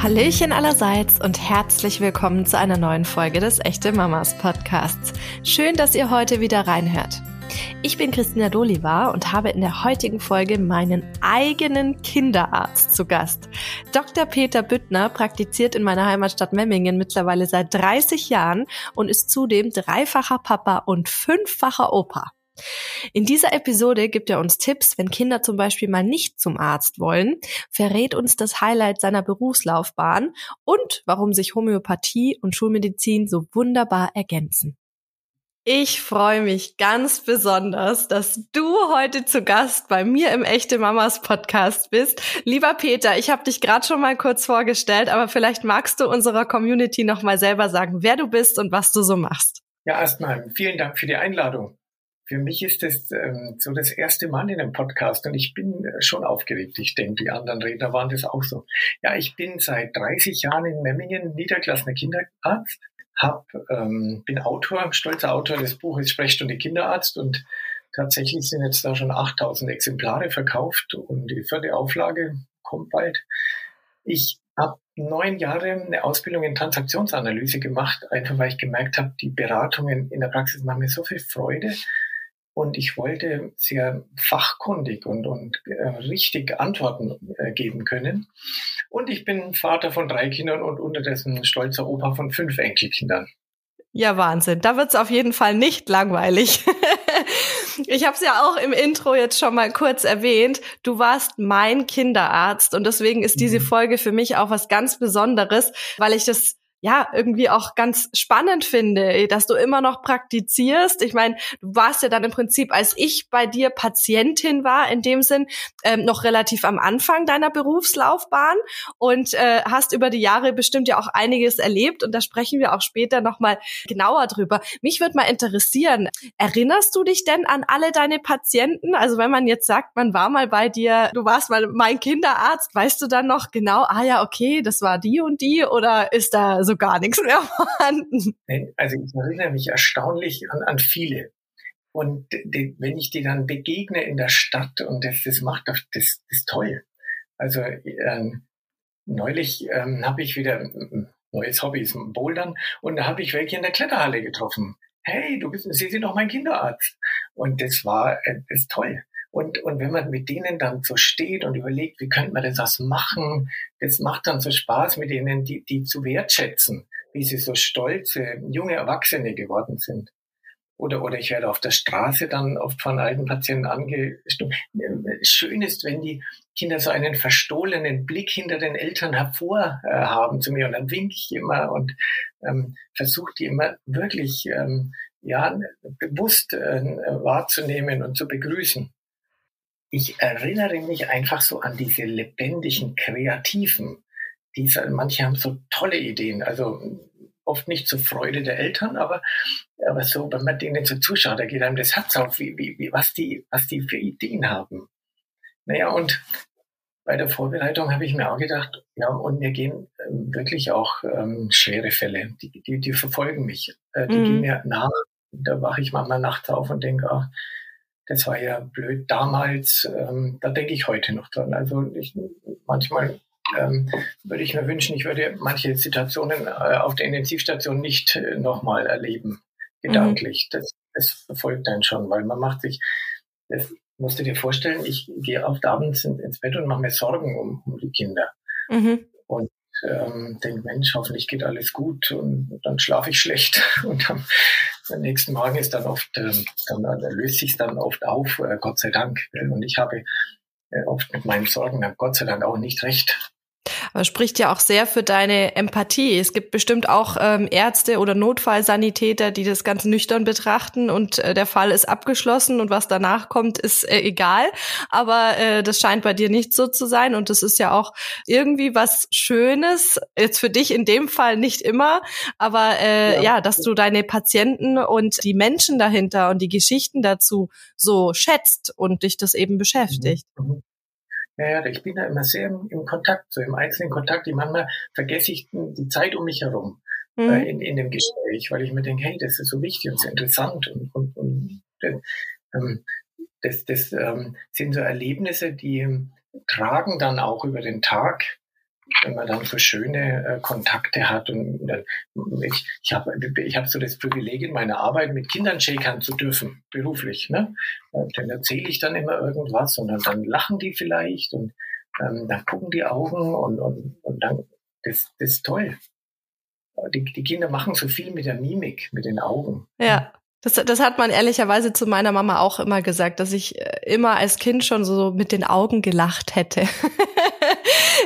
Hallöchen allerseits und herzlich willkommen zu einer neuen Folge des Echte Mamas Podcasts. Schön, dass ihr heute wieder reinhört. Ich bin Christina Dolivar und habe in der heutigen Folge meinen eigenen Kinderarzt zu Gast. Dr. Peter Büttner praktiziert in meiner Heimatstadt Memmingen mittlerweile seit 30 Jahren und ist zudem dreifacher Papa und fünffacher Opa. In dieser Episode gibt er uns Tipps, wenn Kinder zum Beispiel mal nicht zum Arzt wollen, verrät uns das Highlight seiner Berufslaufbahn und warum sich Homöopathie und Schulmedizin so wunderbar ergänzen. Ich freue mich ganz besonders, dass du heute zu Gast bei mir im Echte Mamas Podcast bist. Lieber Peter, ich habe dich gerade schon mal kurz vorgestellt, aber vielleicht magst du unserer Community noch mal selber sagen, wer du bist und was du so machst. Ja, erstmal vielen Dank für die Einladung. Für mich ist es ähm, so das erste Mal in einem Podcast und ich bin äh, schon aufgeregt. Ich denke, die anderen Redner waren das auch so. Ja, ich bin seit 30 Jahren in Memmingen niedergelassener Kinderarzt hab, ähm, bin Autor, stolzer Autor des Buches Sprechstunde Kinderarzt und tatsächlich sind jetzt da schon 8000 Exemplare verkauft und die vierte Auflage kommt bald. Ich habe neun Jahre eine Ausbildung in Transaktionsanalyse gemacht, einfach weil ich gemerkt habe, die Beratungen in der Praxis machen mir so viel Freude und ich wollte sehr fachkundig und, und äh, richtig Antworten äh, geben können. Und ich bin Vater von drei Kindern und unterdessen stolzer Opa von fünf Enkelkindern. Ja, Wahnsinn. Da wird's auf jeden Fall nicht langweilig. Ich habe es ja auch im Intro jetzt schon mal kurz erwähnt. Du warst mein Kinderarzt und deswegen ist diese mhm. Folge für mich auch was ganz Besonderes, weil ich das ja, irgendwie auch ganz spannend finde, dass du immer noch praktizierst. Ich meine, du warst ja dann im Prinzip, als ich bei dir Patientin war, in dem Sinn, ähm, noch relativ am Anfang deiner Berufslaufbahn und äh, hast über die Jahre bestimmt ja auch einiges erlebt und da sprechen wir auch später nochmal genauer drüber. Mich würde mal interessieren, erinnerst du dich denn an alle deine Patienten? Also wenn man jetzt sagt, man war mal bei dir, du warst mal mein Kinderarzt, weißt du dann noch genau, ah ja, okay, das war die und die oder ist da also gar nichts mehr vorhanden. Also ich erinnere mich erstaunlich an, an viele. Und die, wenn ich die dann begegne in der Stadt und das, das macht das, das toll. Also ähm, neulich ähm, habe ich wieder ein neues Hobby ist Bouldern und da habe ich welche in der Kletterhalle getroffen. Hey, du bist, Sie sind doch mein Kinderarzt. Und das war äh, das ist toll. Und, und wenn man mit denen dann so steht und überlegt, wie könnte man das was machen, das macht dann so Spaß mit denen, die, die zu wertschätzen, wie sie so stolze junge Erwachsene geworden sind. Oder, oder ich werde auf der Straße dann oft von alten Patienten angestimmt. Schön ist, wenn die Kinder so einen verstohlenen Blick hinter den Eltern hervorhaben äh, zu mir und dann winke ich immer und ähm, versuche die immer wirklich ähm, ja, bewusst äh, wahrzunehmen und zu begrüßen ich erinnere mich einfach so an diese lebendigen Kreativen. Diese, manche haben so tolle Ideen, also oft nicht zur Freude der Eltern, aber, aber so, wenn man denen so zuschaut, da geht einem das Herz auf, wie, wie, wie, was, die, was die für Ideen haben. Naja, und bei der Vorbereitung habe ich mir auch gedacht, ja, und mir gehen ähm, wirklich auch ähm, schwere Fälle, die, die, die verfolgen mich, äh, die mhm. gehen mir nach. Da wache ich manchmal nachts auf und denke, ach, das war ja blöd damals, ähm, da denke ich heute noch dran. Also ich, manchmal ähm, würde ich mir wünschen, ich würde manche Situationen äh, auf der Intensivstation nicht äh, nochmal erleben, gedanklich. Mhm. Das, das verfolgt einen schon, weil man macht sich, das musst du dir vorstellen, ich gehe oft abends ins Bett und mache mir Sorgen um, um die Kinder. Mhm. Und ähm, denke, Mensch, hoffentlich geht alles gut und dann schlafe ich schlecht und am, am nächsten Morgen ist dann oft, ähm, dann, dann löst sich dann oft auf, äh, Gott sei Dank. Und ich habe äh, oft mit meinen Sorgen Gott sei Dank auch nicht recht. Aber spricht ja auch sehr für deine Empathie. Es gibt bestimmt auch ähm, Ärzte oder Notfallsanitäter, die das ganz nüchtern betrachten und äh, der Fall ist abgeschlossen und was danach kommt, ist äh, egal. Aber äh, das scheint bei dir nicht so zu sein und das ist ja auch irgendwie was Schönes. Jetzt für dich in dem Fall nicht immer, aber äh, ja. ja, dass du deine Patienten und die Menschen dahinter und die Geschichten dazu so schätzt und dich das eben beschäftigt. Mhm. Mhm. Ja, ich bin da immer sehr im, im Kontakt, so im einzelnen Kontakt. Die manchmal vergesse ich die Zeit um mich herum mhm. äh, in, in dem Gespräch, weil ich mir denke, hey, das ist so wichtig und so interessant und, und, und ähm, das, das ähm, sind so Erlebnisse, die tragen dann auch über den Tag. Wenn man dann so schöne äh, Kontakte hat und äh, ich, ich habe ich hab so das Privileg in meiner Arbeit mit Kindern shakern zu dürfen, beruflich. Ne? Dann erzähle ich dann immer irgendwas und dann, dann lachen die vielleicht und ähm, dann gucken die Augen und, und, und dann, das, das ist toll. Die, die Kinder machen so viel mit der Mimik, mit den Augen. Ja. Das, das hat man ehrlicherweise zu meiner Mama auch immer gesagt, dass ich äh, immer als Kind schon so mit den Augen gelacht hätte.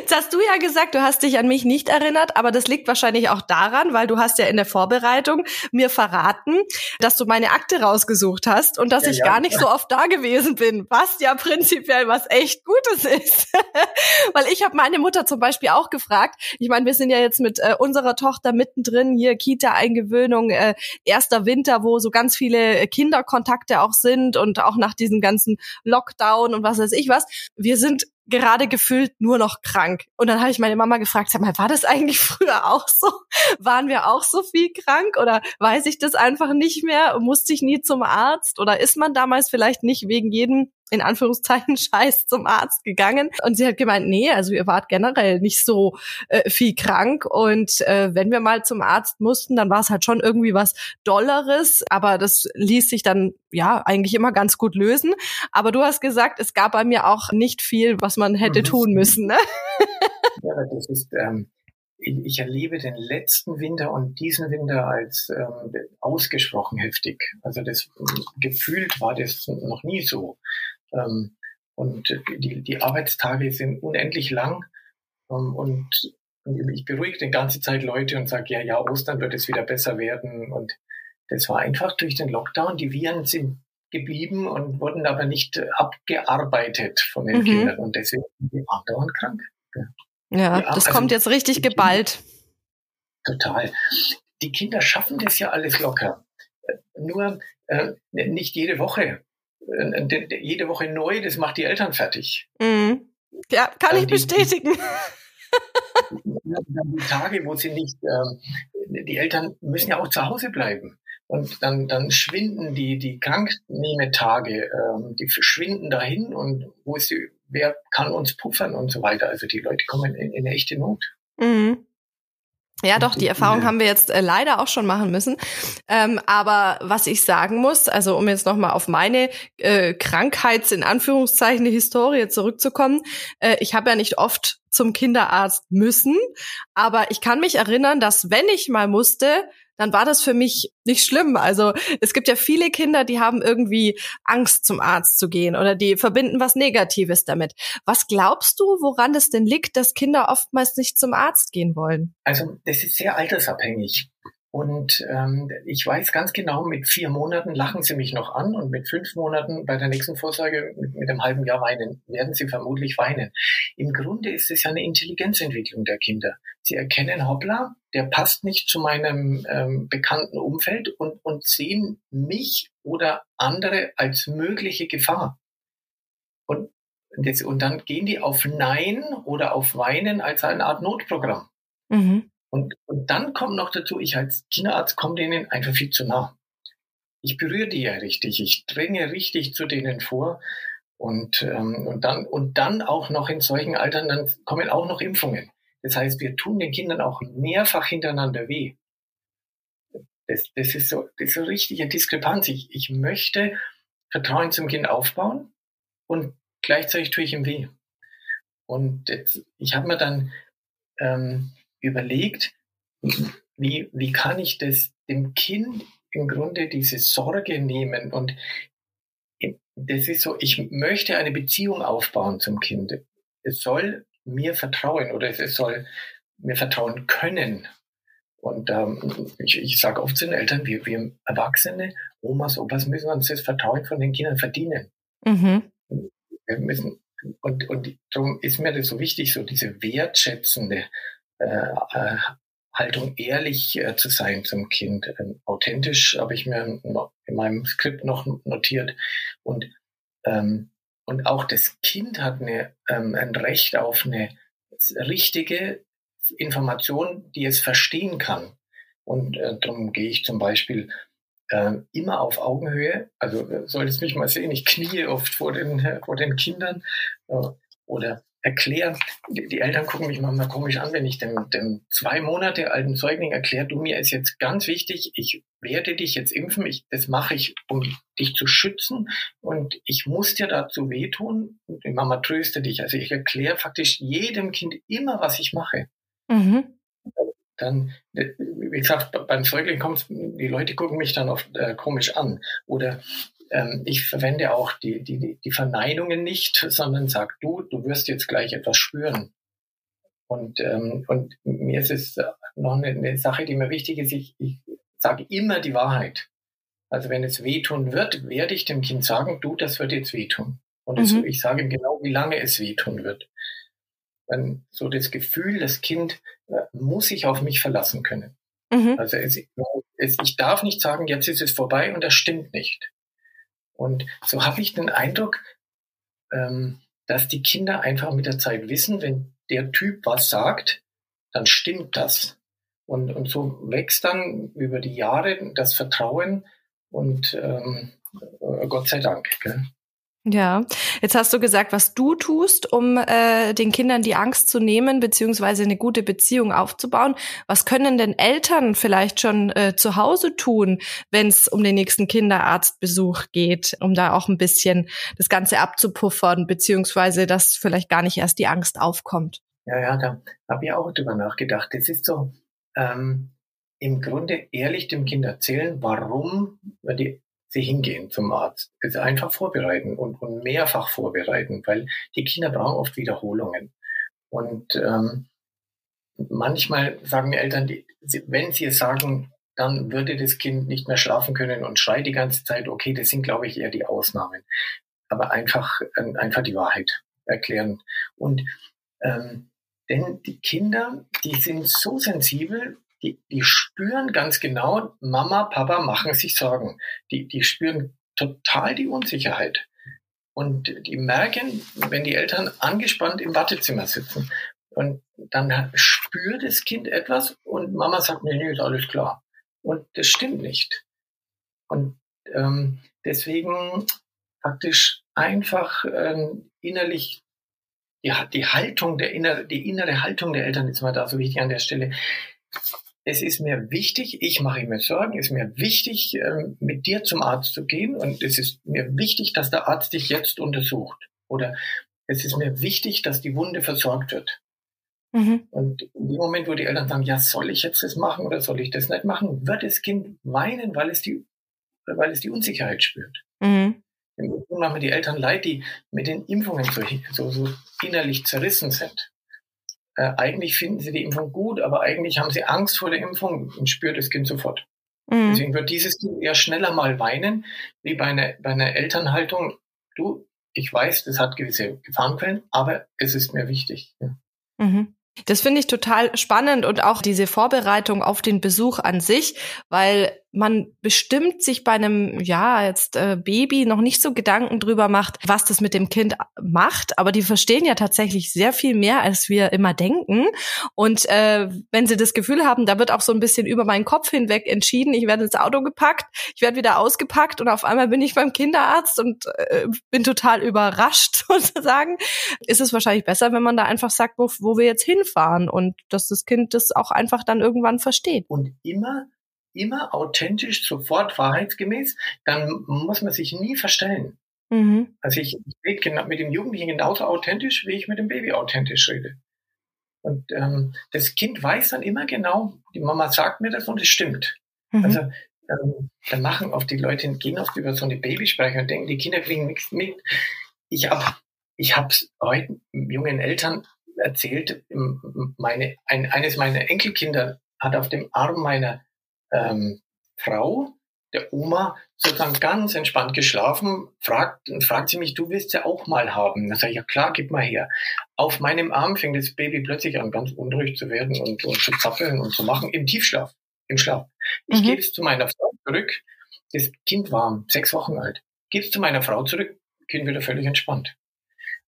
Jetzt hast du ja gesagt, du hast dich an mich nicht erinnert, aber das liegt wahrscheinlich auch daran, weil du hast ja in der Vorbereitung mir verraten, dass du meine Akte rausgesucht hast und dass ja, ich ja. gar nicht so oft da gewesen bin, was ja prinzipiell was echt Gutes ist. weil ich habe meine Mutter zum Beispiel auch gefragt. Ich meine, wir sind ja jetzt mit äh, unserer Tochter mittendrin hier Kita-Eingewöhnung, äh, erster Winter, wo so ganz viele Kinderkontakte auch sind und auch nach diesem ganzen Lockdown und was weiß ich was. Wir sind gerade gefühlt nur noch krank. Und dann habe ich meine Mama gefragt, sag mal, war das eigentlich früher auch so? Waren wir auch so viel krank oder weiß ich das einfach nicht mehr? Musste ich nie zum Arzt oder ist man damals vielleicht nicht wegen jedem in Anführungszeichen Scheiß zum Arzt gegangen und sie hat gemeint, nee, also ihr wart generell nicht so äh, viel krank und äh, wenn wir mal zum Arzt mussten, dann war es halt schon irgendwie was Dolleres, aber das ließ sich dann ja eigentlich immer ganz gut lösen. Aber du hast gesagt, es gab bei mir auch nicht viel, was man hätte mhm. tun müssen. Ne? Ja, das ist ähm ich erlebe den letzten Winter und diesen Winter als ähm, ausgesprochen heftig. Also das gefühlt war das noch nie so. Ähm, und die, die Arbeitstage sind unendlich lang. Ähm, und, ich beruhige die ganze Zeit Leute und sage, ja, ja, Ostern wird es wieder besser werden. Und das war einfach durch den Lockdown. Die Viren sind geblieben und wurden aber nicht abgearbeitet von den mhm. Kindern. Und deswegen sind die andauernd krank. Ja, ja das also kommt jetzt richtig geballt. Total. Die Kinder schaffen das ja alles locker. Nur äh, nicht jede Woche. Äh, jede Woche neu, das macht die Eltern fertig. Mhm. Ja, kann also ich die, bestätigen. Die, die Tage, wo sie nicht, äh, die Eltern müssen ja auch zu Hause bleiben. Und dann, dann schwinden die, die Kranknehmetage, äh, die verschwinden dahin und wo ist die, wer kann uns puffern und so weiter. Also die Leute kommen in, in echte Not. Mhm. Ja, doch, die Erfahrung haben wir jetzt äh, leider auch schon machen müssen. Ähm, aber was ich sagen muss, also um jetzt nochmal auf meine äh, Krankheits- in Anführungszeichen Historie zurückzukommen, äh, ich habe ja nicht oft zum Kinderarzt müssen, aber ich kann mich erinnern, dass wenn ich mal musste, dann war das für mich nicht schlimm. Also es gibt ja viele Kinder, die haben irgendwie Angst, zum Arzt zu gehen oder die verbinden was Negatives damit. Was glaubst du, woran es denn liegt, dass Kinder oftmals nicht zum Arzt gehen wollen? Also das ist sehr altersabhängig. Und ähm, ich weiß ganz genau, mit vier Monaten lachen sie mich noch an und mit fünf Monaten bei der nächsten Vorsorge mit, mit einem halben Jahr weinen, werden sie vermutlich weinen. Im Grunde ist es ja eine Intelligenzentwicklung der Kinder. Sie erkennen, hoppla, der passt nicht zu meinem ähm, bekannten Umfeld und, und sehen mich oder andere als mögliche Gefahr. Und, das, und dann gehen die auf Nein oder auf Weinen als eine Art Notprogramm. Mhm. Und, und dann kommt noch dazu, ich als Kinderarzt komme denen einfach viel zu nah. Ich berühre die ja richtig, ich dränge richtig zu denen vor. Und, ähm, und, dann, und dann auch noch in solchen Altern, dann kommen auch noch Impfungen. Das heißt, wir tun den Kindern auch mehrfach hintereinander weh. Das, das, ist, so, das ist so richtige Diskrepanz. Ich, ich möchte Vertrauen zum Kind aufbauen und gleichzeitig tue ich ihm weh. Und jetzt, ich habe mir dann ähm, überlegt, wie, wie kann ich das dem Kind im Grunde diese Sorge nehmen und das ist so, ich möchte eine Beziehung aufbauen zum Kind. Es soll mir vertrauen oder es soll mir vertrauen können. Und ähm, ich, ich sage oft zu den Eltern, wir, wir Erwachsene, Omas, Opas müssen uns das Vertrauen von den Kindern verdienen. Mhm. Wir müssen, und, und darum ist mir das so wichtig, so diese wertschätzende äh, äh, Haltung, ehrlich äh, zu sein zum Kind. Ähm, authentisch habe ich mir in meinem Skript noch notiert. Und, ähm, und auch das Kind hat eine, ähm, ein Recht auf eine richtige Information, die es verstehen kann. Und äh, darum gehe ich zum Beispiel äh, immer auf Augenhöhe. Also äh, solltest mich mal sehen, ich knie oft vor den, vor den Kindern. Äh, oder erkläre, die, die, Eltern gucken mich manchmal komisch an, wenn ich dem, dem zwei Monate alten Säugling erkläre, du mir ist jetzt ganz wichtig, ich werde dich jetzt impfen, ich, das mache ich, um dich zu schützen und ich muss dir dazu wehtun und die Mama tröste dich. Also ich erkläre faktisch jedem Kind immer, was ich mache. Mhm. Dann, wie gesagt, beim Säugling kommt die Leute gucken mich dann oft äh, komisch an. Oder ähm, ich verwende auch die, die, die Verneinungen nicht, sondern sag du, du wirst jetzt gleich etwas spüren. Und, ähm, und mir ist es noch eine, eine Sache, die mir wichtig ist. Ich, ich sage immer die Wahrheit. Also wenn es wehtun wird, werde ich dem Kind sagen, du, das wird jetzt wehtun. Und mhm. es, ich sage ihm genau, wie lange es wehtun wird. Dann so das Gefühl, das Kind äh, muss sich auf mich verlassen können. Mhm. Also es, es, ich darf nicht sagen, jetzt ist es vorbei und das stimmt nicht. Und so habe ich den Eindruck, ähm, dass die Kinder einfach mit der Zeit wissen, wenn der Typ was sagt, dann stimmt das. Und, und so wächst dann über die Jahre das Vertrauen und ähm, Gott sei Dank. Gell? Ja, jetzt hast du gesagt, was du tust, um äh, den Kindern die Angst zu nehmen, beziehungsweise eine gute Beziehung aufzubauen. Was können denn Eltern vielleicht schon äh, zu Hause tun, wenn es um den nächsten Kinderarztbesuch geht, um da auch ein bisschen das Ganze abzupuffern, beziehungsweise dass vielleicht gar nicht erst die Angst aufkommt? Ja, ja, da habe ich auch drüber nachgedacht. Das ist so, ähm, im Grunde ehrlich dem Kind erzählen, warum die sie hingehen zum Arzt. Es einfach vorbereiten und, und mehrfach vorbereiten, weil die Kinder brauchen oft Wiederholungen. Und ähm, manchmal sagen mir Eltern, die, wenn sie es sagen, dann würde das Kind nicht mehr schlafen können und schreit die ganze Zeit. Okay, das sind, glaube ich, eher die Ausnahmen. Aber einfach, äh, einfach die Wahrheit erklären. Und ähm, denn die Kinder, die sind so sensibel, die, die spüren ganz genau, Mama, Papa machen sich Sorgen. Die, die spüren total die Unsicherheit. Und die merken, wenn die Eltern angespannt im Wartezimmer sitzen. Und dann spürt das Kind etwas und Mama sagt, nee, nee, ist alles klar. Und das stimmt nicht. Und ähm, deswegen praktisch einfach ähm, innerlich die, die Haltung der innere, die innere Haltung der Eltern ist mal da so wichtig an der Stelle es ist mir wichtig, ich mache mir Sorgen, es ist mir wichtig, ähm, mit dir zum Arzt zu gehen und es ist mir wichtig, dass der Arzt dich jetzt untersucht. Oder es ist mir wichtig, dass die Wunde versorgt wird. Mhm. Und in dem Moment, wo die Eltern sagen, ja, soll ich jetzt das machen oder soll ich das nicht machen, wird das Kind weinen, weil es die, weil es die Unsicherheit spürt. Mhm. Im machen die Eltern leid, die mit den Impfungen so, so, so innerlich zerrissen sind äh, eigentlich finden sie die Impfung gut, aber eigentlich haben sie Angst vor der Impfung und spürt das Kind sofort. Mhm. Deswegen wird dieses Kind eher schneller mal weinen, wie bei einer, bei einer Elternhaltung. Du, ich weiß, das hat gewisse Gefahrenquellen, aber es ist mir wichtig. Ja. Mhm. Das finde ich total spannend und auch diese Vorbereitung auf den Besuch an sich, weil man bestimmt sich bei einem, ja, jetzt äh, Baby noch nicht so Gedanken drüber macht, was das mit dem Kind macht. Aber die verstehen ja tatsächlich sehr viel mehr, als wir immer denken. Und äh, wenn sie das Gefühl haben, da wird auch so ein bisschen über meinen Kopf hinweg entschieden, ich werde ins Auto gepackt, ich werde wieder ausgepackt und auf einmal bin ich beim Kinderarzt und äh, bin total überrascht sozusagen, ist es wahrscheinlich besser, wenn man da einfach sagt, wo, wo wir jetzt hinfahren und dass das Kind das auch einfach dann irgendwann versteht. Und immer immer authentisch, sofort wahrheitsgemäß, dann muss man sich nie verstellen. Mhm. Also ich, ich rede genau, mit dem Jugendlichen genauso authentisch, wie ich mit dem Baby authentisch rede. Und ähm, das Kind weiß dann immer genau, die Mama sagt mir das und es stimmt. Mhm. Also ähm, dann machen oft die Leute, gehen oft über so eine Babysprache und denken, die Kinder kriegen nichts mit. Ich habe ich hab's heute jungen Eltern erzählt, meine, ein, eines meiner Enkelkinder hat auf dem Arm meiner ähm, Frau, der Oma, sozusagen ganz entspannt geschlafen, fragt, und fragt sie mich, du willst ja auch mal haben. Dann sage ich, ja klar, gib mal her. Auf meinem Arm fängt das Baby plötzlich an, ganz unruhig zu werden und, und zu zappeln und zu machen im Tiefschlaf, im Schlaf. Ich mhm. gebe es zu meiner Frau zurück. Das Kind war sechs Wochen alt. Gebe es zu meiner Frau zurück, Kind wieder völlig entspannt.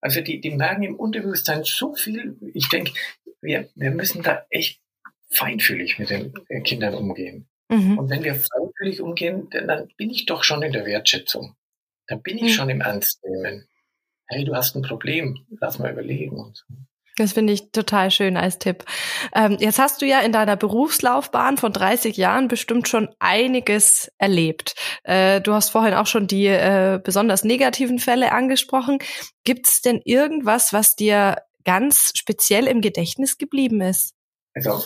Also die, die merken im Unterbewusstsein so viel. Ich denke, wir, wir müssen da echt feinfühlig mit den Kindern umgehen. Mhm. Und wenn wir freiwillig umgehen, dann bin ich doch schon in der Wertschätzung. Dann bin ich mhm. schon im Ernstnehmen. hey, du hast ein Problem, lass mal überlegen. Und so. Das finde ich total schön als Tipp. Ähm, jetzt hast du ja in deiner Berufslaufbahn von 30 Jahren bestimmt schon einiges erlebt. Äh, du hast vorhin auch schon die äh, besonders negativen Fälle angesprochen. Gibt es denn irgendwas, was dir ganz speziell im Gedächtnis geblieben ist? Also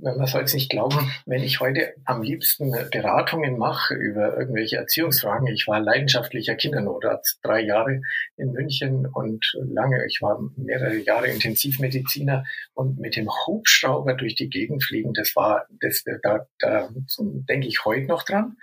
man soll es nicht glauben, wenn ich heute am liebsten Beratungen mache über irgendwelche Erziehungsfragen. Ich war leidenschaftlicher Kindernotarzt, drei Jahre in München und lange, ich war mehrere Jahre Intensivmediziner und mit dem Hubschrauber durch die Gegend fliegen, das war, das, da, da denke ich heute noch dran.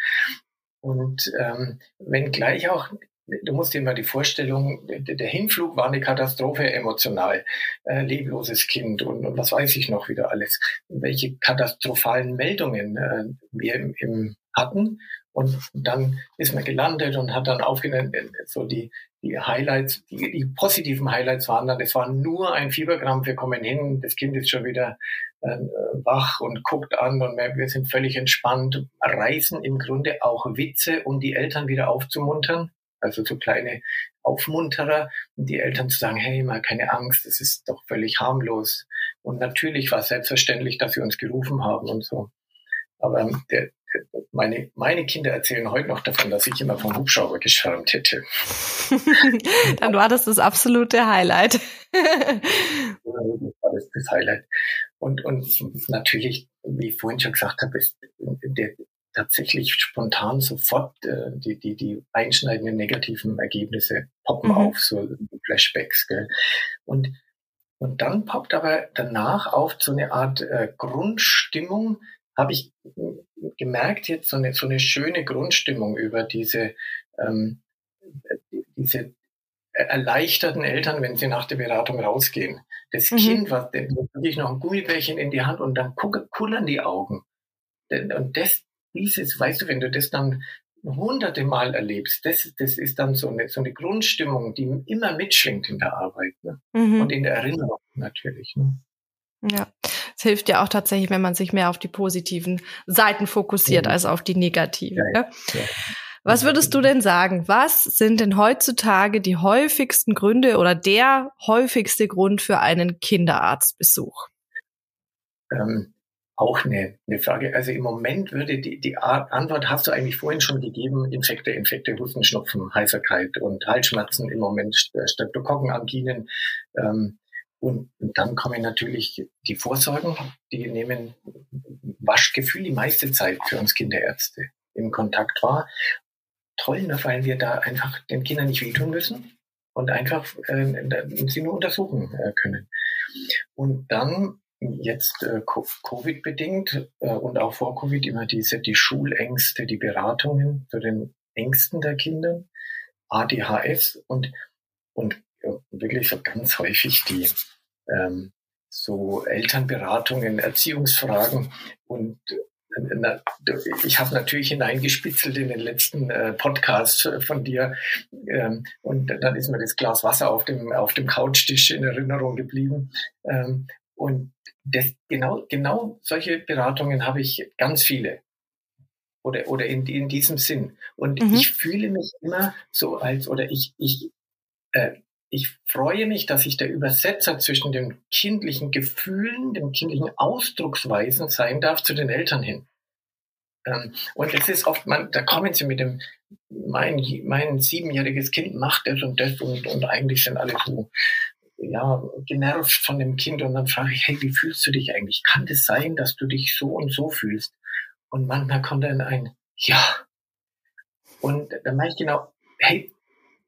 Und ähm, wenn gleich auch du musst dir mal die Vorstellung, der Hinflug war eine Katastrophe emotional. Äh, lebloses Kind und, und was weiß ich noch wieder alles. Welche katastrophalen Meldungen äh, wir im, im hatten. Und dann ist man gelandet und hat dann aufgenommen, äh, so die, die Highlights, die, die positiven Highlights waren dann, es war nur ein Fiebergramm, wir kommen hin, das Kind ist schon wieder äh, wach und guckt an und wir, wir sind völlig entspannt, reißen im Grunde auch Witze, um die Eltern wieder aufzumuntern also so kleine Aufmunterer und die Eltern zu sagen, hey, mal keine Angst, das ist doch völlig harmlos. Und natürlich war es selbstverständlich, dass sie uns gerufen haben und so. Aber der, meine, meine Kinder erzählen heute noch davon, dass ich immer vom Hubschrauber geschwärmt hätte. Dann war das das absolute Highlight. war das, das Highlight. Und, und natürlich, wie ich vorhin schon gesagt habe, ist der, tatsächlich spontan sofort äh, die, die, die einschneidenden negativen Ergebnisse poppen mhm. auf, so Flashbacks. Gell? Und, und dann poppt aber danach auf so eine Art äh, Grundstimmung, habe ich gemerkt jetzt, so eine, so eine schöne Grundstimmung über diese, ähm, diese erleichterten Eltern, wenn sie nach der Beratung rausgehen. Das mhm. Kind, was wirklich noch ein Gummibärchen in die Hand und dann kullern die Augen. Und das, dieses, weißt du, wenn du das dann hunderte Mal erlebst, das, das ist dann so eine, so eine Grundstimmung, die immer mitschwingt in der Arbeit ne? mhm. und in der Erinnerung natürlich. Ne? Ja, es hilft ja auch tatsächlich, wenn man sich mehr auf die positiven Seiten fokussiert ja. als auf die negativen. Ja, ne? ja. Was würdest du denn sagen? Was sind denn heutzutage die häufigsten Gründe oder der häufigste Grund für einen Kinderarztbesuch? Ähm, auch eine, eine Frage. Also im Moment würde die, die Antwort hast du eigentlich vorhin schon gegeben. Infekte, Infekte, Husten, Schnupfen, Heiserkeit und Halsschmerzen im Moment, Streptokokkenanginen. Ähm, und, und dann kommen natürlich die Vorsorgen, die nehmen Waschgefühl die meiste Zeit für uns Kinderärzte im Kontakt war. Toll, ne, weil wir da einfach den Kindern nicht wehtun müssen und einfach äh, sie nur untersuchen äh, können. Und dann jetzt äh, Covid-bedingt äh, und auch vor Covid immer diese die Schulängste, die Beratungen zu den Ängsten der Kinder, ADHS und und äh, wirklich so ganz häufig die ähm, so Elternberatungen, Erziehungsfragen und äh, na, ich habe natürlich hineingespitzelt in den letzten äh, Podcast von dir ähm, und dann ist mir das Glas Wasser auf dem auf dem Couchtisch in Erinnerung geblieben ähm, und das, genau, genau solche Beratungen habe ich ganz viele. Oder, oder in, in diesem Sinn. Und mhm. ich fühle mich immer so als, oder ich, ich, äh, ich freue mich, dass ich der Übersetzer zwischen den kindlichen Gefühlen, den kindlichen Ausdrucksweisen sein darf zu den Eltern hin. Ähm, und es ist oft, man, da kommen sie mit dem, mein, mein siebenjähriges Kind macht das und das und, und eigentlich sind alle so ja, genervt von dem Kind und dann frage ich, hey, wie fühlst du dich eigentlich? Kann das sein, dass du dich so und so fühlst? Und manchmal kommt dann ein Ja. Und dann mache ich genau, hey,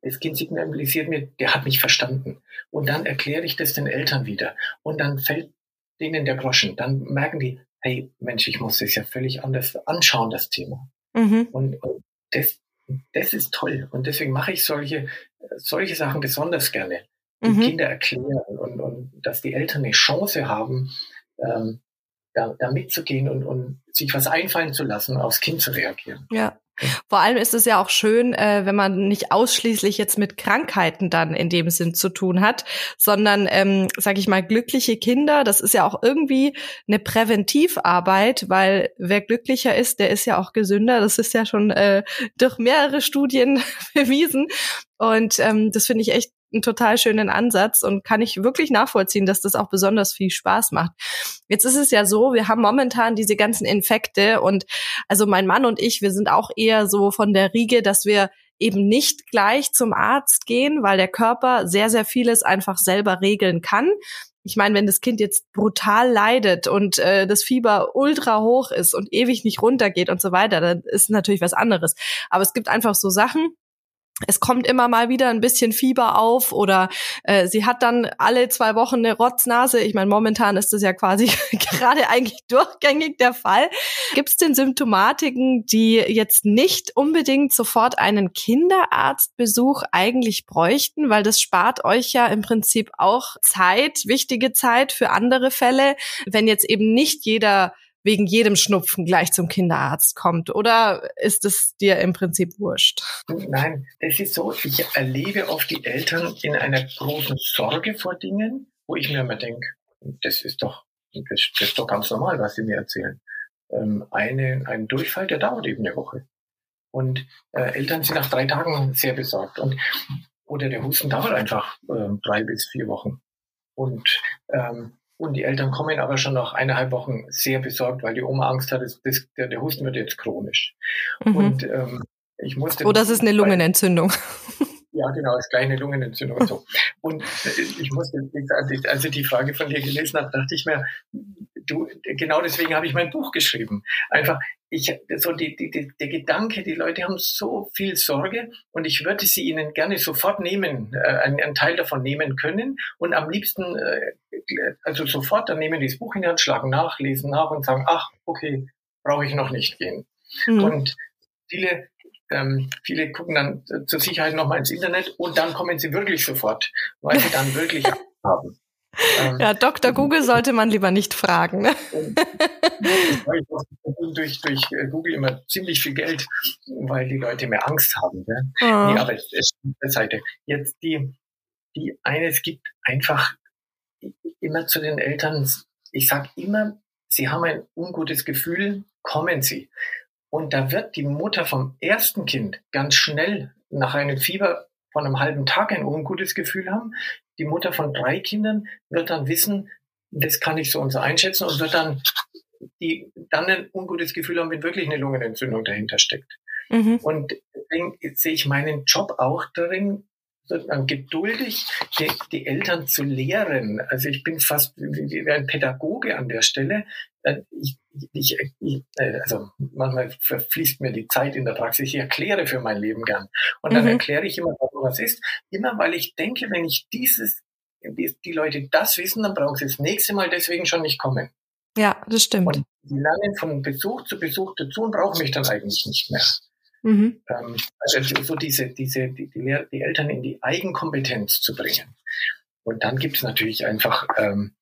das Kind signalisiert mir, der hat mich verstanden. Und dann erkläre ich das den Eltern wieder. Und dann fällt denen der Groschen. Dann merken die, hey, Mensch, ich muss das ja völlig anders anschauen, das Thema. Mhm. Und, und das, das ist toll. Und deswegen mache ich solche, solche Sachen besonders gerne mhm. Kinder erklären und, und dass die Eltern eine Chance haben, ähm, da, da mitzugehen und, und sich was einfallen zu lassen, aufs Kind zu reagieren. Ja. Vor allem ist es ja auch schön, äh, wenn man nicht ausschließlich jetzt mit Krankheiten dann in dem Sinn zu tun hat, sondern, ähm, sage ich mal, glückliche Kinder. Das ist ja auch irgendwie eine Präventivarbeit, weil wer glücklicher ist, der ist ja auch gesünder. Das ist ja schon äh, durch mehrere Studien bewiesen. Und ähm, das finde ich echt einen total schönen Ansatz und kann ich wirklich nachvollziehen, dass das auch besonders viel Spaß macht. Jetzt ist es ja so, wir haben momentan diese ganzen Infekte und also mein Mann und ich, wir sind auch eher so von der Riege, dass wir eben nicht gleich zum Arzt gehen, weil der Körper sehr, sehr vieles einfach selber regeln kann. Ich meine, wenn das Kind jetzt brutal leidet und äh, das Fieber ultra hoch ist und ewig nicht runtergeht und so weiter, dann ist natürlich was anderes. Aber es gibt einfach so Sachen, es kommt immer mal wieder ein bisschen Fieber auf oder äh, sie hat dann alle zwei Wochen eine Rotznase. Ich meine, momentan ist das ja quasi gerade eigentlich durchgängig der Fall. Gibt es denn Symptomatiken, die jetzt nicht unbedingt sofort einen Kinderarztbesuch eigentlich bräuchten, weil das spart euch ja im Prinzip auch Zeit, wichtige Zeit für andere Fälle, wenn jetzt eben nicht jeder wegen jedem Schnupfen gleich zum Kinderarzt kommt? Oder ist es dir im Prinzip wurscht? Nein, es ist so, ich erlebe oft die Eltern in einer großen Sorge vor Dingen, wo ich mir immer denke, das ist doch, das, das ist doch ganz normal, was sie mir erzählen. Ähm, eine, ein Durchfall, der dauert eben eine Woche. Und äh, Eltern sind nach drei Tagen sehr besorgt. Und, oder der Husten dauert einfach äh, drei bis vier Wochen. Und ähm, und die Eltern kommen aber schon nach eineinhalb Wochen sehr besorgt, weil die Oma Angst hat, das, das, der, der Husten wird jetzt chronisch. Mhm. Und ähm, ich musste. Oh, das ist eine Lungenentzündung. Ja, genau, das kleine Lungenentzündung und so. Und äh, ich musste, also die Frage von dir gelesen habe, dachte ich mir, du, genau deswegen habe ich mein Buch geschrieben. Einfach, ich, so die, die, die, der Gedanke, die Leute haben so viel Sorge und ich würde sie ihnen gerne sofort nehmen, äh, einen, einen Teil davon nehmen können und am liebsten, äh, also sofort dann nehmen die das Buch in die Hand, schlagen nach, lesen nach und sagen, ach, okay, brauche ich noch nicht gehen. Mhm. Und viele, ähm, viele gucken dann zur Sicherheit nochmal ins Internet und dann kommen sie wirklich sofort, weil sie dann wirklich haben. Ähm, ja, Dr. Google sollte man lieber nicht fragen. Ne? durch, durch äh, Google immer ziemlich viel Geld, weil die Leute mehr Angst haben. Ne? Oh. Nee, aber es ist der Seite. Jetzt die, die eine, es gibt einfach immer zu den Eltern, ich sage immer, sie haben ein ungutes Gefühl, kommen sie. Und da wird die Mutter vom ersten Kind ganz schnell nach einem Fieber von einem halben Tag ein ungutes Gefühl haben die Mutter von drei Kindern wird dann wissen, das kann ich so und so einschätzen und wird dann die dann ein ungutes Gefühl haben, wenn wirklich eine Lungenentzündung dahinter steckt. Mhm. Und deswegen sehe ich meinen Job auch darin, geduldig die, die, Eltern zu lehren. Also ich bin fast wie ein Pädagoge an der Stelle. Äh, ich, ich, ich, äh, also manchmal verfließt mir die Zeit in der Praxis. Ich erkläre für mein Leben gern. Und dann mhm. erkläre ich immer, was ist. Immer weil ich denke, wenn ich dieses, die Leute das wissen, dann brauchen sie das nächste Mal deswegen schon nicht kommen. Ja, das stimmt. Und die lernen von Besuch zu Besuch dazu und brauchen mich dann eigentlich nicht mehr. Mhm. Ähm, also so diese, diese, die, die, die, Eltern in die Eigenkompetenz zu bringen. Und dann gibt es natürlich einfach ähm,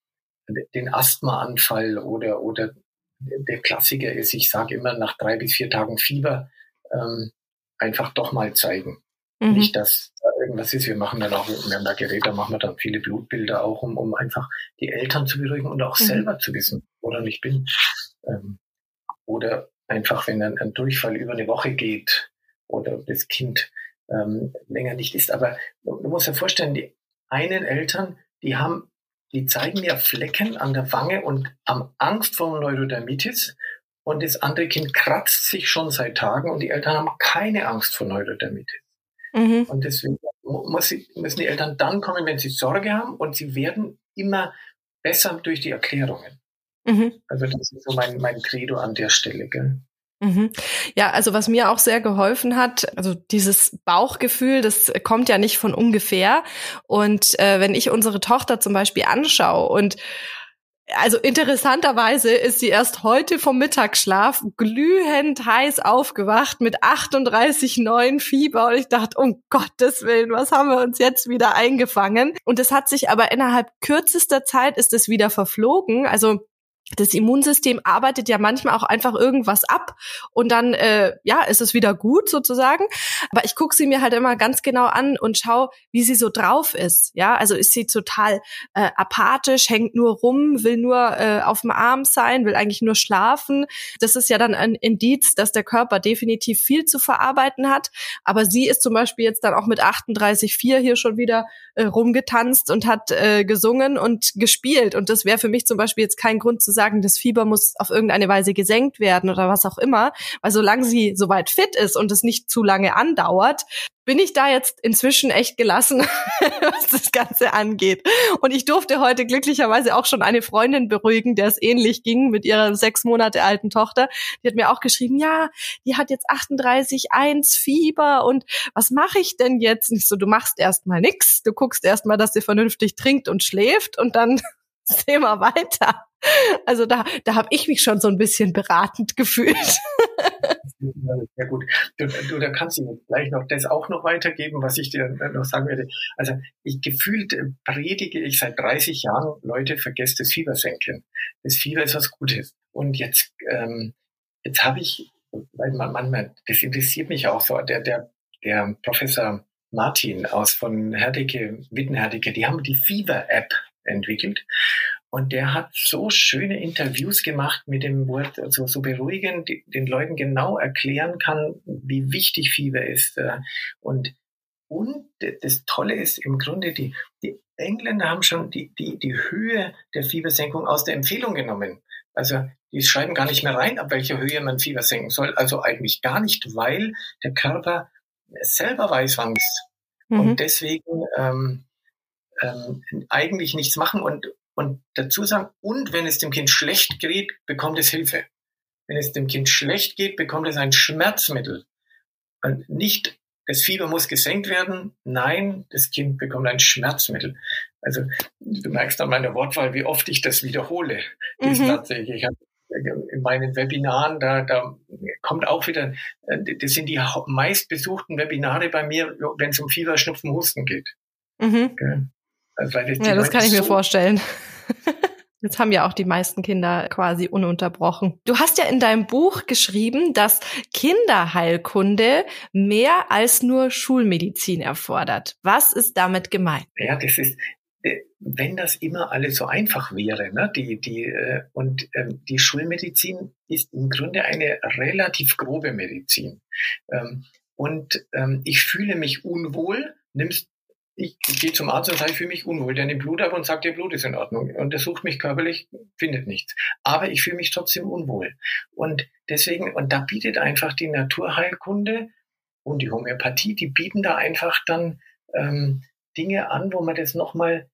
den Asthmaanfall oder, oder der Klassiker ist, ich sage immer, nach drei bis vier Tagen Fieber ähm, einfach doch mal zeigen. Mhm. Nicht, dass da irgendwas ist. Wir machen dann auch, wir haben da Geräte, machen wir dann viele Blutbilder auch, um, um einfach die Eltern zu beruhigen und auch mhm. selber zu wissen, woran ich bin. Ähm, oder einfach, wenn ein, ein Durchfall über eine Woche geht oder das Kind ähm, länger nicht ist. Aber du, du musst dir vorstellen, die einen Eltern, die haben, die zeigen ja Flecken an der Wange und am Angst vor Neurodermitis. Und das andere Kind kratzt sich schon seit Tagen und die Eltern haben keine Angst vor Neurodermitis. Mhm. Und deswegen müssen die Eltern dann kommen, wenn sie Sorge haben und sie werden immer besser durch die Erklärungen. Mhm. Also das ist so mein, mein Credo an der Stelle. Gell? Mhm. Ja, also was mir auch sehr geholfen hat, also dieses Bauchgefühl, das kommt ja nicht von ungefähr. Und äh, wenn ich unsere Tochter zum Beispiel anschaue und also interessanterweise ist sie erst heute vom Mittagsschlaf glühend heiß aufgewacht mit 38,9 Fieber und ich dachte, um Gottes Willen, was haben wir uns jetzt wieder eingefangen? Und es hat sich aber innerhalb kürzester Zeit ist es wieder verflogen. Also das Immunsystem arbeitet ja manchmal auch einfach irgendwas ab und dann äh, ja ist es wieder gut sozusagen. Aber ich gucke sie mir halt immer ganz genau an und schaue, wie sie so drauf ist. Ja, also ist sie total äh, apathisch, hängt nur rum, will nur äh, auf dem Arm sein, will eigentlich nur schlafen. Das ist ja dann ein Indiz, dass der Körper definitiv viel zu verarbeiten hat. Aber sie ist zum Beispiel jetzt dann auch mit 38,4 hier schon wieder äh, rumgetanzt und hat äh, gesungen und gespielt. Und das wäre für mich zum Beispiel jetzt kein Grund zu sagen, das Fieber muss auf irgendeine Weise gesenkt werden oder was auch immer. Weil solange sie soweit fit ist und es nicht zu lange andauert, bin ich da jetzt inzwischen echt gelassen, was das Ganze angeht. Und ich durfte heute glücklicherweise auch schon eine Freundin beruhigen, der es ähnlich ging mit ihrer sechs Monate alten Tochter. Die hat mir auch geschrieben, ja, die hat jetzt 38,1 Fieber und was mache ich denn jetzt? Nicht so, du machst erstmal nix, du guckst erstmal, dass sie vernünftig trinkt und schläft und dann sehen wir weiter. Also da, da habe ich mich schon so ein bisschen beratend gefühlt. Ja gut, du, du, da kannst du gleich noch das auch noch weitergeben, was ich dir noch sagen werde. Also ich gefühlt äh, predige ich seit 30 Jahren, Leute, vergesst das Fieber senken. Das Fieber ist was Gutes. Und jetzt, ähm, jetzt habe ich, weil man manchmal, das interessiert mich auch so, der, der, der Professor Martin aus von Herdecke, Wittenherdecke, die haben die Fever-App entwickelt. Und der hat so schöne Interviews gemacht mit dem Wort, also so beruhigend den Leuten genau erklären kann, wie wichtig Fieber ist. Äh, und, und das Tolle ist im Grunde, die, die Engländer haben schon die, die, die Höhe der Fiebersenkung aus der Empfehlung genommen. Also die schreiben gar nicht mehr rein, ab welcher Höhe man Fieber senken soll. Also eigentlich gar nicht, weil der Körper selber weiß, wann es. Mhm. Und deswegen ähm, ähm, eigentlich nichts machen. Und, und dazu sagen, und wenn es dem Kind schlecht geht, bekommt es Hilfe. Wenn es dem Kind schlecht geht, bekommt es ein Schmerzmittel. Und nicht, das Fieber muss gesenkt werden. Nein, das Kind bekommt ein Schmerzmittel. Also du merkst an meiner Wortwahl, wie oft ich das wiederhole. Das mhm. tatsächlich. Ich habe in meinen Webinaren, da, da kommt auch wieder, äh, das sind die meistbesuchten Webinare bei mir, wenn es um Fieber, Schnupfen, Husten geht. Mhm. Also, ja, das kann ich mir vorstellen. Jetzt haben ja auch die meisten Kinder quasi ununterbrochen. Du hast ja in deinem Buch geschrieben, dass Kinderheilkunde mehr als nur Schulmedizin erfordert. Was ist damit gemeint? Ja, das ist, äh, wenn das immer alles so einfach wäre, ne, die, die, äh, und ähm, die Schulmedizin ist im Grunde eine relativ grobe Medizin. Ähm, und ähm, ich fühle mich unwohl, nimmst ich, gehe zum Arzt und sage, ich fühle mich unwohl. Der nimmt Blut ab und sagt, der Blut ist in Ordnung. Und er sucht mich körperlich, findet nichts. Aber ich fühle mich trotzdem unwohl. Und deswegen, und da bietet einfach die Naturheilkunde und die Homöopathie, die bieten da einfach dann ähm, Dinge an, wo man das nochmal,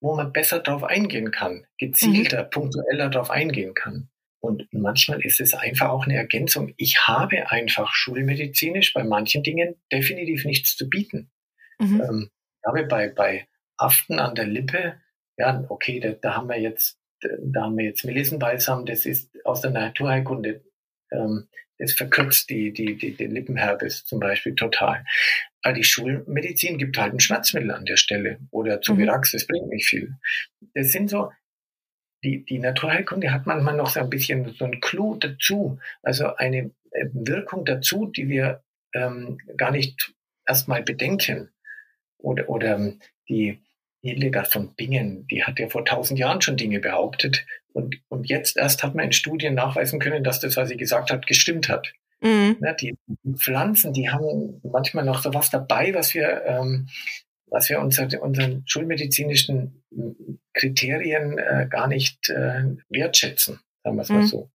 wo man besser drauf eingehen kann, gezielter, mhm. punktueller drauf eingehen kann. Und manchmal ist es einfach auch eine Ergänzung. Ich habe einfach schulmedizinisch bei manchen Dingen definitiv nichts zu bieten. Mhm. Ähm, habe bei, bei Aften an der Lippe, ja, okay, da, da haben wir jetzt, da haben wir jetzt Melissenbalsam, das ist aus der Naturheilkunde, ähm, das verkürzt die, die, die, den Lippenherpes zum Beispiel total. Aber die Schulmedizin gibt halt ein Schmerzmittel an der Stelle oder Zuvirax, mhm. das bringt nicht viel. Das sind so, die, die Naturheilkunde hat manchmal noch so ein bisschen so ein Clou dazu, also eine äh, Wirkung dazu, die wir ähm, gar nicht erstmal bedenken. Oder, oder ähm, die Hildegard von Bingen, die hat ja vor tausend Jahren schon Dinge behauptet. Und, und jetzt erst hat man in Studien nachweisen können, dass das, was sie gesagt hat, gestimmt hat. Mhm. Ja, die Pflanzen, die haben manchmal noch so was dabei, was wir, ähm, was wir unter unseren schulmedizinischen Kriterien äh, gar nicht äh, wertschätzen, sagen wir es mal mhm. so.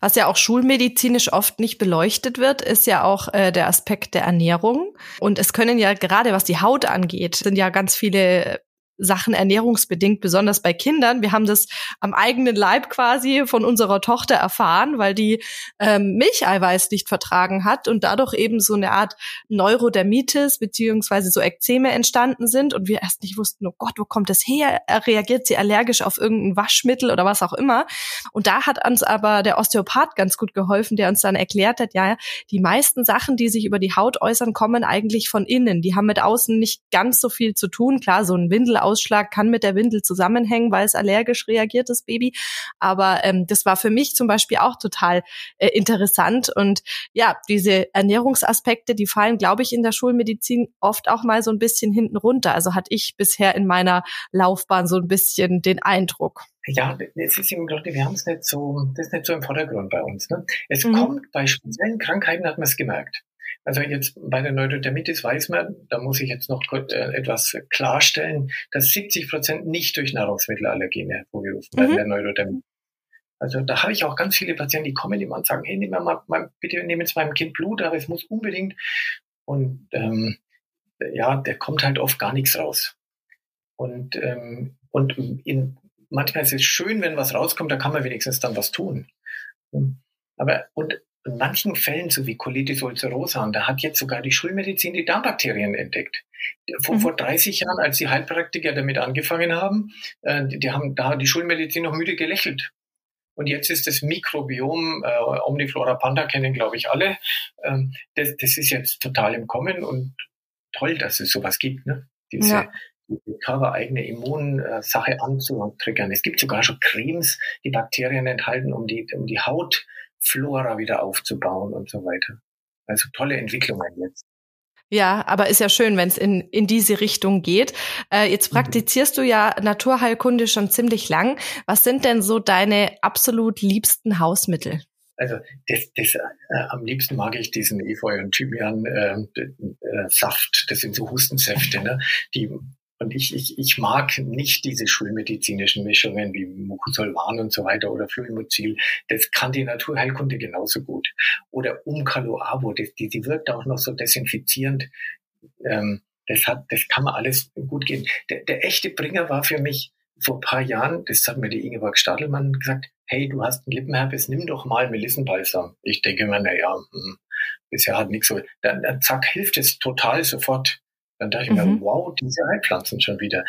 Was ja auch schulmedizinisch oft nicht beleuchtet wird, ist ja auch äh, der Aspekt der Ernährung. Und es können ja gerade was die Haut angeht, sind ja ganz viele Sachen ernährungsbedingt, besonders bei Kindern. Wir haben das am eigenen Leib quasi von unserer Tochter erfahren, weil die ähm, Milcheiweiß nicht vertragen hat und dadurch eben so eine Art Neurodermitis beziehungsweise so Ekzeme entstanden sind und wir erst nicht wussten, oh Gott, wo kommt das her? Reagiert sie allergisch auf irgendein Waschmittel oder was auch immer? Und da hat uns aber der Osteopath ganz gut geholfen, der uns dann erklärt hat, ja, die meisten Sachen, die sich über die Haut äußern, kommen eigentlich von innen. Die haben mit außen nicht ganz so viel zu tun. Klar, so ein Windel Ausschlag kann mit der Windel zusammenhängen, weil es allergisch reagiert, das Baby. Aber ähm, das war für mich zum Beispiel auch total äh, interessant. Und ja, diese Ernährungsaspekte, die fallen, glaube ich, in der Schulmedizin oft auch mal so ein bisschen hinten runter. Also hatte ich bisher in meiner Laufbahn so ein bisschen den Eindruck. Ja, es ist im Grunde, wir haben es nicht so, das ist nicht so im Vordergrund bei uns. Ne? Es mhm. kommt bei speziellen Krankheiten, hat man es gemerkt. Also jetzt bei der Neurodermitis weiß man, da muss ich jetzt noch äh, etwas klarstellen, dass 70 Prozent nicht durch Nahrungsmittelallergene hervorgerufen werden, mhm. der Neurodermitis. Also da habe ich auch ganz viele Patienten, die kommen immer und sagen, hey, nehmen wir mal, mal bitte nehmen Sie meinem Kind Blut, aber es muss unbedingt. Und ähm, ja, der kommt halt oft gar nichts raus. Und, ähm, und in, manchmal ist es schön, wenn was rauskommt, da kann man wenigstens dann was tun. Aber und in manchen Fällen, so wie Colitis ulcerosa, und da hat jetzt sogar die Schulmedizin die Darmbakterien entdeckt. Vor, mhm. vor 30 Jahren, als die Heilpraktiker damit angefangen haben, äh, die, die, haben da die Schulmedizin noch müde gelächelt. Und jetzt ist das Mikrobiom, äh, Omniflora Panda kennen, glaube ich, alle. Ähm, das, das ist jetzt total im Kommen und toll, dass es sowas gibt. Ne? Diese, ja die körpereigene Immunsache anzutriggern. Es gibt sogar schon Cremes, die Bakterien enthalten, um die, um die Hautflora wieder aufzubauen und so weiter. Also tolle Entwicklungen jetzt. Ja, aber ist ja schön, wenn es in, in diese Richtung geht. Äh, jetzt mhm. praktizierst du ja Naturheilkunde schon ziemlich lang. Was sind denn so deine absolut liebsten Hausmittel? Also das, das, äh, am liebsten mag ich diesen Efeu und Thymian äh, äh, Saft. Das sind so Hustensäfte, ne? die und ich, ich, ich mag nicht diese schulmedizinischen Mischungen wie Mucosolvan und so weiter oder Fluimazil. Das kann die Naturheilkunde genauso gut. Oder Umcaloabo, das, die, die wirkt auch noch so desinfizierend. Ähm, das, hat, das kann man alles gut gehen. Der, der echte Bringer war für mich vor paar Jahren, das hat mir die Ingeborg Stadelmann gesagt, hey, du hast einen Lippenherpes, nimm doch mal Melissenbalsam. Ich denke mir, na ja, hm, bisher hat nichts so. Dann, dann zack, hilft es total sofort. Dann dachte ich mhm. mir, wow, diese Heilpflanzen schon wieder.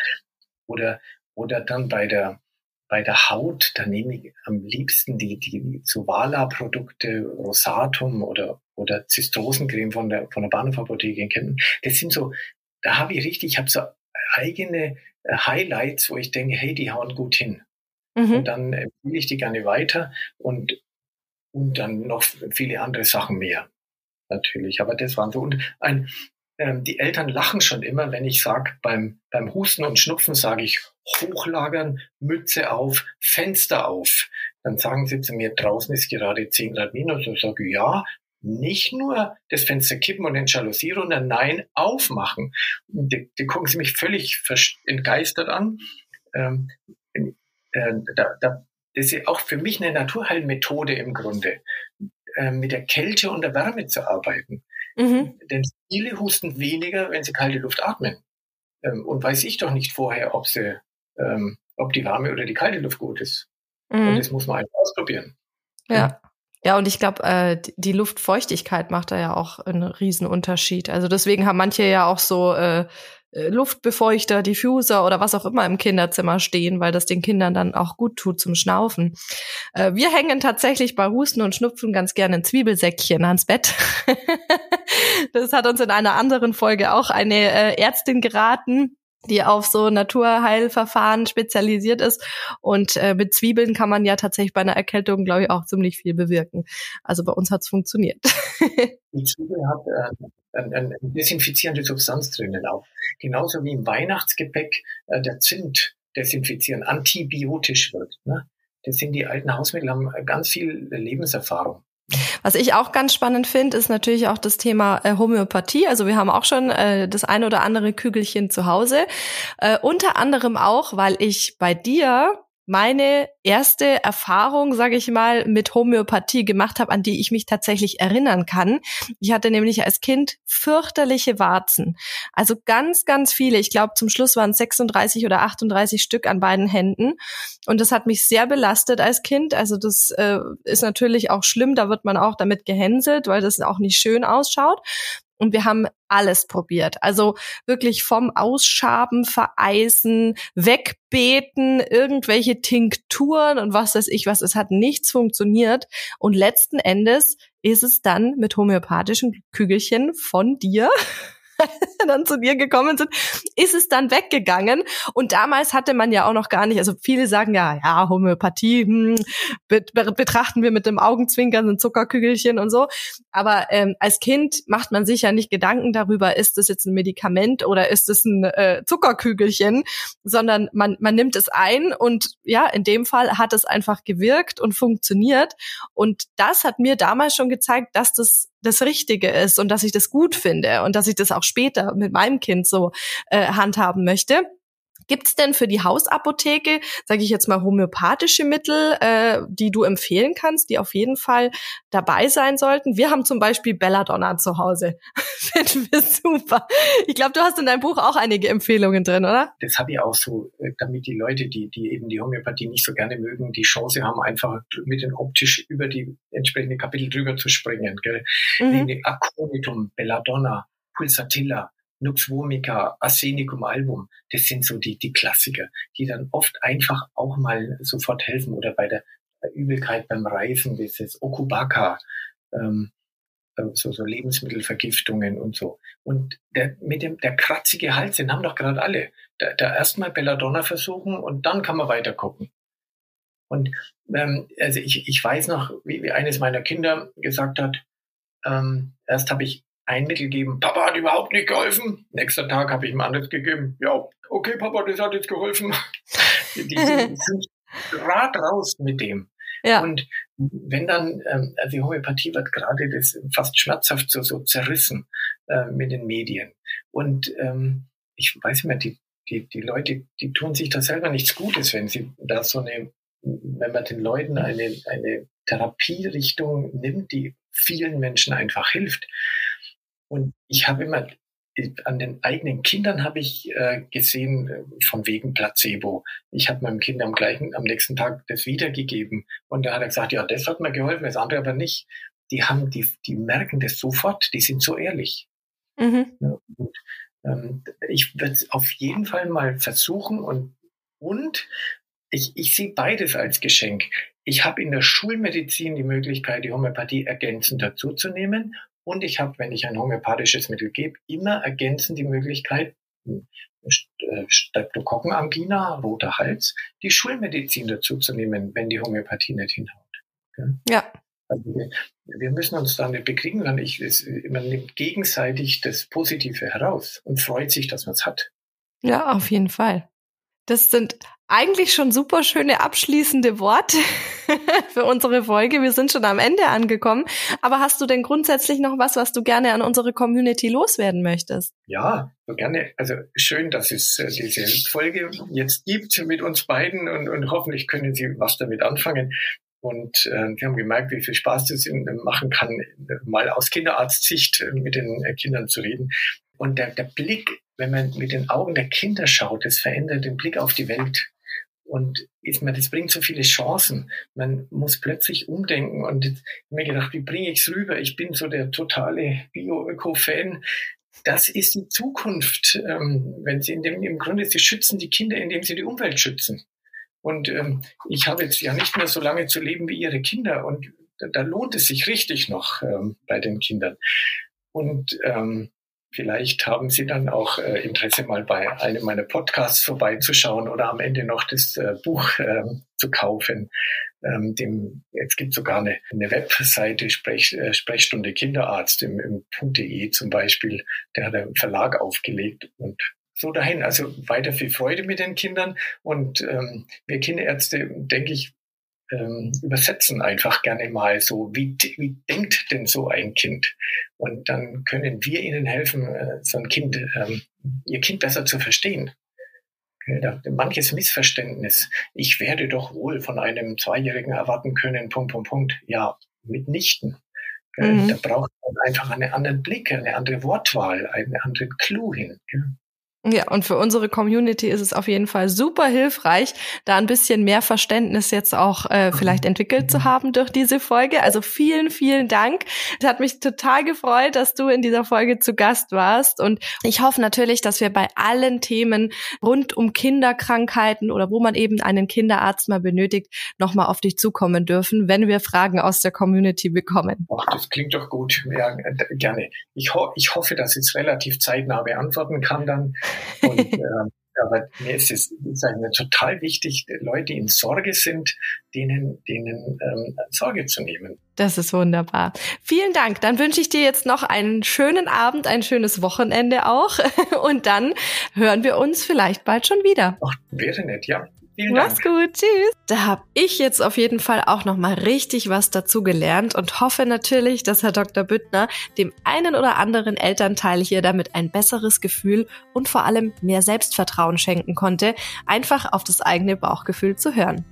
Oder, oder dann bei der, bei der Haut, da nehme ich am liebsten die, die Suvala-Produkte, Rosatum oder, oder Zystrosencreme von der, von der Bahnhofapotheke in Kempten. Das sind so, da habe ich richtig, ich habe so eigene äh, Highlights, wo ich denke, hey, die hauen gut hin. Mhm. Und dann empfehle ich die gerne weiter und, und dann noch viele andere Sachen mehr. Natürlich. Aber das waren so. Und ein, ähm, die Eltern lachen schon immer, wenn ich sage, beim, beim Husten und Schnupfen sage ich hochlagern, Mütze auf, Fenster auf. Dann sagen sie zu mir, draußen ist gerade 10 Grad minus. Und sage, ja, nicht nur das Fenster kippen und den Jalousie runter, nein, aufmachen. Die, die gucken sie mich völlig entgeistert an. Ähm, äh, da, da, das ist auch für mich eine Naturheilmethode im Grunde, äh, mit der Kälte und der Wärme zu arbeiten. Mhm. Denn viele husten weniger, wenn sie kalte Luft atmen. Ähm, und weiß ich doch nicht vorher, ob sie, ähm, ob die warme oder die kalte Luft gut ist. Mhm. Und das muss man einfach ausprobieren. Ja. Ja, und ich glaube, äh, die Luftfeuchtigkeit macht da ja auch einen Riesenunterschied. Also deswegen haben manche ja auch so äh, äh, Luftbefeuchter, Diffuser oder was auch immer im Kinderzimmer stehen, weil das den Kindern dann auch gut tut zum Schnaufen. Äh, wir hängen tatsächlich bei Husten und Schnupfen ganz gerne ein Zwiebelsäckchen ans Bett. das hat uns in einer anderen Folge auch eine äh, Ärztin geraten die auf so Naturheilverfahren spezialisiert ist. Und äh, mit Zwiebeln kann man ja tatsächlich bei einer Erkältung, glaube ich, auch ziemlich viel bewirken. Also bei uns hat's funktioniert. Die Zwiebel hat äh, eine, eine desinfizierende Substanz drinnen auch. Genauso wie im Weihnachtsgepäck äh, der Zimt desinfizieren, antibiotisch wird. Ne? Das sind die alten Hausmittel, haben ganz viel Lebenserfahrung. Was ich auch ganz spannend finde, ist natürlich auch das Thema äh, Homöopathie. Also wir haben auch schon äh, das ein oder andere Kügelchen zu Hause. Äh, unter anderem auch, weil ich bei dir meine erste Erfahrung, sage ich mal, mit Homöopathie gemacht habe, an die ich mich tatsächlich erinnern kann. Ich hatte nämlich als Kind fürchterliche Warzen. Also ganz, ganz viele. Ich glaube, zum Schluss waren es 36 oder 38 Stück an beiden Händen. Und das hat mich sehr belastet als Kind. Also das äh, ist natürlich auch schlimm. Da wird man auch damit gehänselt, weil das auch nicht schön ausschaut. Und wir haben alles probiert. Also wirklich vom Ausschaben, Vereisen, Wegbeten, irgendwelche Tinkturen und was weiß ich was. Es hat nichts funktioniert. Und letzten Endes ist es dann mit homöopathischen Kügelchen von dir dann zu dir gekommen sind, ist es dann weggegangen. Und damals hatte man ja auch noch gar nicht, also viele sagen ja, ja, Homöopathie hm, betrachten wir mit dem Augenzwinkern, sind Zuckerkügelchen und so. Aber ähm, als Kind macht man sich ja nicht Gedanken darüber, ist das jetzt ein Medikament oder ist es ein äh, Zuckerkügelchen, sondern man, man nimmt es ein und ja, in dem Fall hat es einfach gewirkt und funktioniert. Und das hat mir damals schon gezeigt, dass das das Richtige ist und dass ich das gut finde und dass ich das auch später mit meinem Kind so äh, handhaben möchte. Gibt es denn für die Hausapotheke, sage ich jetzt mal, homöopathische Mittel, äh, die du empfehlen kannst, die auf jeden Fall dabei sein sollten? Wir haben zum Beispiel Belladonna zu Hause. Finden wir super. Ich glaube, du hast in deinem Buch auch einige Empfehlungen drin, oder? Das habe ich auch so, äh, damit die Leute, die, die eben die Homöopathie nicht so gerne mögen, die Chance haben, einfach mit den optisch über die entsprechenden Kapitel drüber zu springen. Gell? Mhm. Aconitum, Belladonna, Pulsatilla, Nux vomica, Arsenicum album, das sind so die, die Klassiker, die dann oft einfach auch mal sofort helfen oder bei der Übelkeit beim Reisen, dieses Okubaka, ähm, äh, so, so Lebensmittelvergiftungen und so. Und der, mit dem, der kratzige Hals, den haben doch gerade alle. Da, da erstmal Belladonna versuchen und dann kann man weiter gucken. Und ähm, also ich, ich weiß noch, wie, wie eines meiner Kinder gesagt hat, ähm, erst habe ich ein Mittel geben. Papa hat überhaupt nicht geholfen. Nächster Tag habe ich ihm anderes gegeben. Ja, okay, Papa, das hat jetzt geholfen. Die, die sind grad raus mit dem. Ja. Und wenn dann, ähm, also die Homöopathie wird gerade das fast schmerzhaft so, so zerrissen äh, mit den Medien. Und ähm, ich weiß nicht mehr, die, die, die Leute, die tun sich da selber nichts Gutes, wenn sie da so eine, wenn man den Leuten eine, eine Therapierichtung nimmt, die vielen Menschen einfach hilft. Und ich habe immer an den eigenen Kindern habe ich äh, gesehen, äh, von wegen Placebo. Ich habe meinem Kind am gleichen, am nächsten Tag das wiedergegeben. Und da hat er gesagt, ja, das hat mir geholfen, das andere aber nicht. Die haben, die, die merken das sofort, die sind so ehrlich. Mhm. Ja, und, ähm, ich würde es auf jeden Fall mal versuchen und, und ich, ich sehe beides als Geschenk. Ich habe in der Schulmedizin die Möglichkeit, die Homöopathie ergänzend dazuzunehmen und ich habe, wenn ich ein homöopathisches Mittel gebe, immer ergänzend die Möglichkeit, hm, äh, Streptokokkenangina, roter Hals, die Schulmedizin dazu zu nehmen, wenn die Homöopathie nicht hinhaut. Ja. Also wir, wir, müssen uns da nicht bekriegen, sondern ich, es, man nimmt gegenseitig das Positive heraus und freut sich, dass man es hat. Ja, auf jeden Fall. Das sind eigentlich schon super schöne abschließende Worte für unsere Folge. Wir sind schon am Ende angekommen. Aber hast du denn grundsätzlich noch was, was du gerne an unsere Community loswerden möchtest? Ja, so gerne. Also schön, dass es äh, diese Folge jetzt gibt mit uns beiden und, und hoffentlich können Sie was damit anfangen. Und äh, wir haben gemerkt, wie viel Spaß das machen kann, mal aus Kinderarztsicht äh, mit den äh, Kindern zu reden. Und der, der Blick, wenn man mit den Augen der Kinder schaut, das verändert den Blick auf die Welt. Und ist man, das bringt so viele Chancen. Man muss plötzlich umdenken. Und ich habe mir gedacht, wie bringe ich es rüber? Ich bin so der totale Bio-Öko-Fan. Das ist die Zukunft. Ähm, wenn sie in dem, im Grunde, sie schützen die Kinder, indem sie die Umwelt schützen. Und ähm, ich habe jetzt ja nicht mehr so lange zu leben wie ihre Kinder. Und da, da lohnt es sich richtig noch ähm, bei den Kindern. Und ähm, Vielleicht haben Sie dann auch äh, Interesse, mal bei einem meiner Podcasts vorbeizuschauen oder am Ende noch das äh, Buch äh, zu kaufen. Ähm, dem, jetzt gibt sogar eine, eine Webseite, Sprech, äh, Sprechstunde Kinderarzt im, im .de zum Beispiel. Der hat einen Verlag aufgelegt und so dahin. Also weiter viel Freude mit den Kindern. Und ähm, wir Kinderärzte, denke ich, ähm, übersetzen einfach gerne mal so, wie, wie denkt denn so ein Kind? Und dann können wir ihnen helfen, äh, so ein Kind, ähm, ihr Kind besser zu verstehen. Manches Missverständnis. Ich werde doch wohl von einem Zweijährigen erwarten können, Punkt, Punkt, Punkt. Ja, mitnichten. Mhm. Da braucht man einfach einen anderen Blick, eine andere Wortwahl, einen anderen Clou hin. Ja, und für unsere Community ist es auf jeden Fall super hilfreich, da ein bisschen mehr Verständnis jetzt auch äh, vielleicht entwickelt zu haben durch diese Folge. Also vielen, vielen Dank. Es hat mich total gefreut, dass du in dieser Folge zu Gast warst. Und ich hoffe natürlich, dass wir bei allen Themen rund um Kinderkrankheiten oder wo man eben einen Kinderarzt mal benötigt, nochmal auf dich zukommen dürfen, wenn wir Fragen aus der Community bekommen. Ach, das klingt doch gut. Ja, gerne. Ich, ho ich hoffe, dass ich es relativ zeitnah beantworten kann dann. Und, äh, aber mir ist es ist mir total wichtig, Leute, die in Sorge sind, denen, denen ähm, Sorge zu nehmen. Das ist wunderbar. Vielen Dank. Dann wünsche ich dir jetzt noch einen schönen Abend, ein schönes Wochenende auch. Und dann hören wir uns vielleicht bald schon wieder. Ach, wäre nett, ja. Vielen Dank. Mach's gut, tschüss. Da habe ich jetzt auf jeden Fall auch noch mal richtig was dazugelernt und hoffe natürlich, dass Herr Dr. Büttner dem einen oder anderen Elternteil hier damit ein besseres Gefühl und vor allem mehr Selbstvertrauen schenken konnte, einfach auf das eigene Bauchgefühl zu hören.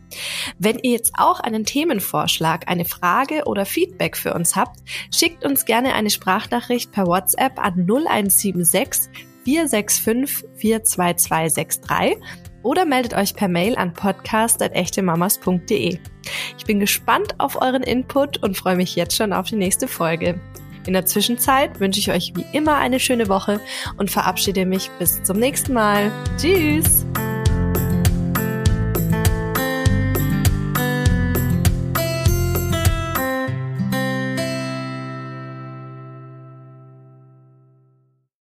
Wenn ihr jetzt auch einen Themenvorschlag, eine Frage oder Feedback für uns habt, schickt uns gerne eine Sprachnachricht per WhatsApp an 0176 465 42263 oder meldet euch per Mail an podcast.echtemamas.de. Ich bin gespannt auf euren Input und freue mich jetzt schon auf die nächste Folge. In der Zwischenzeit wünsche ich euch wie immer eine schöne Woche und verabschiede mich bis zum nächsten Mal. Tschüss!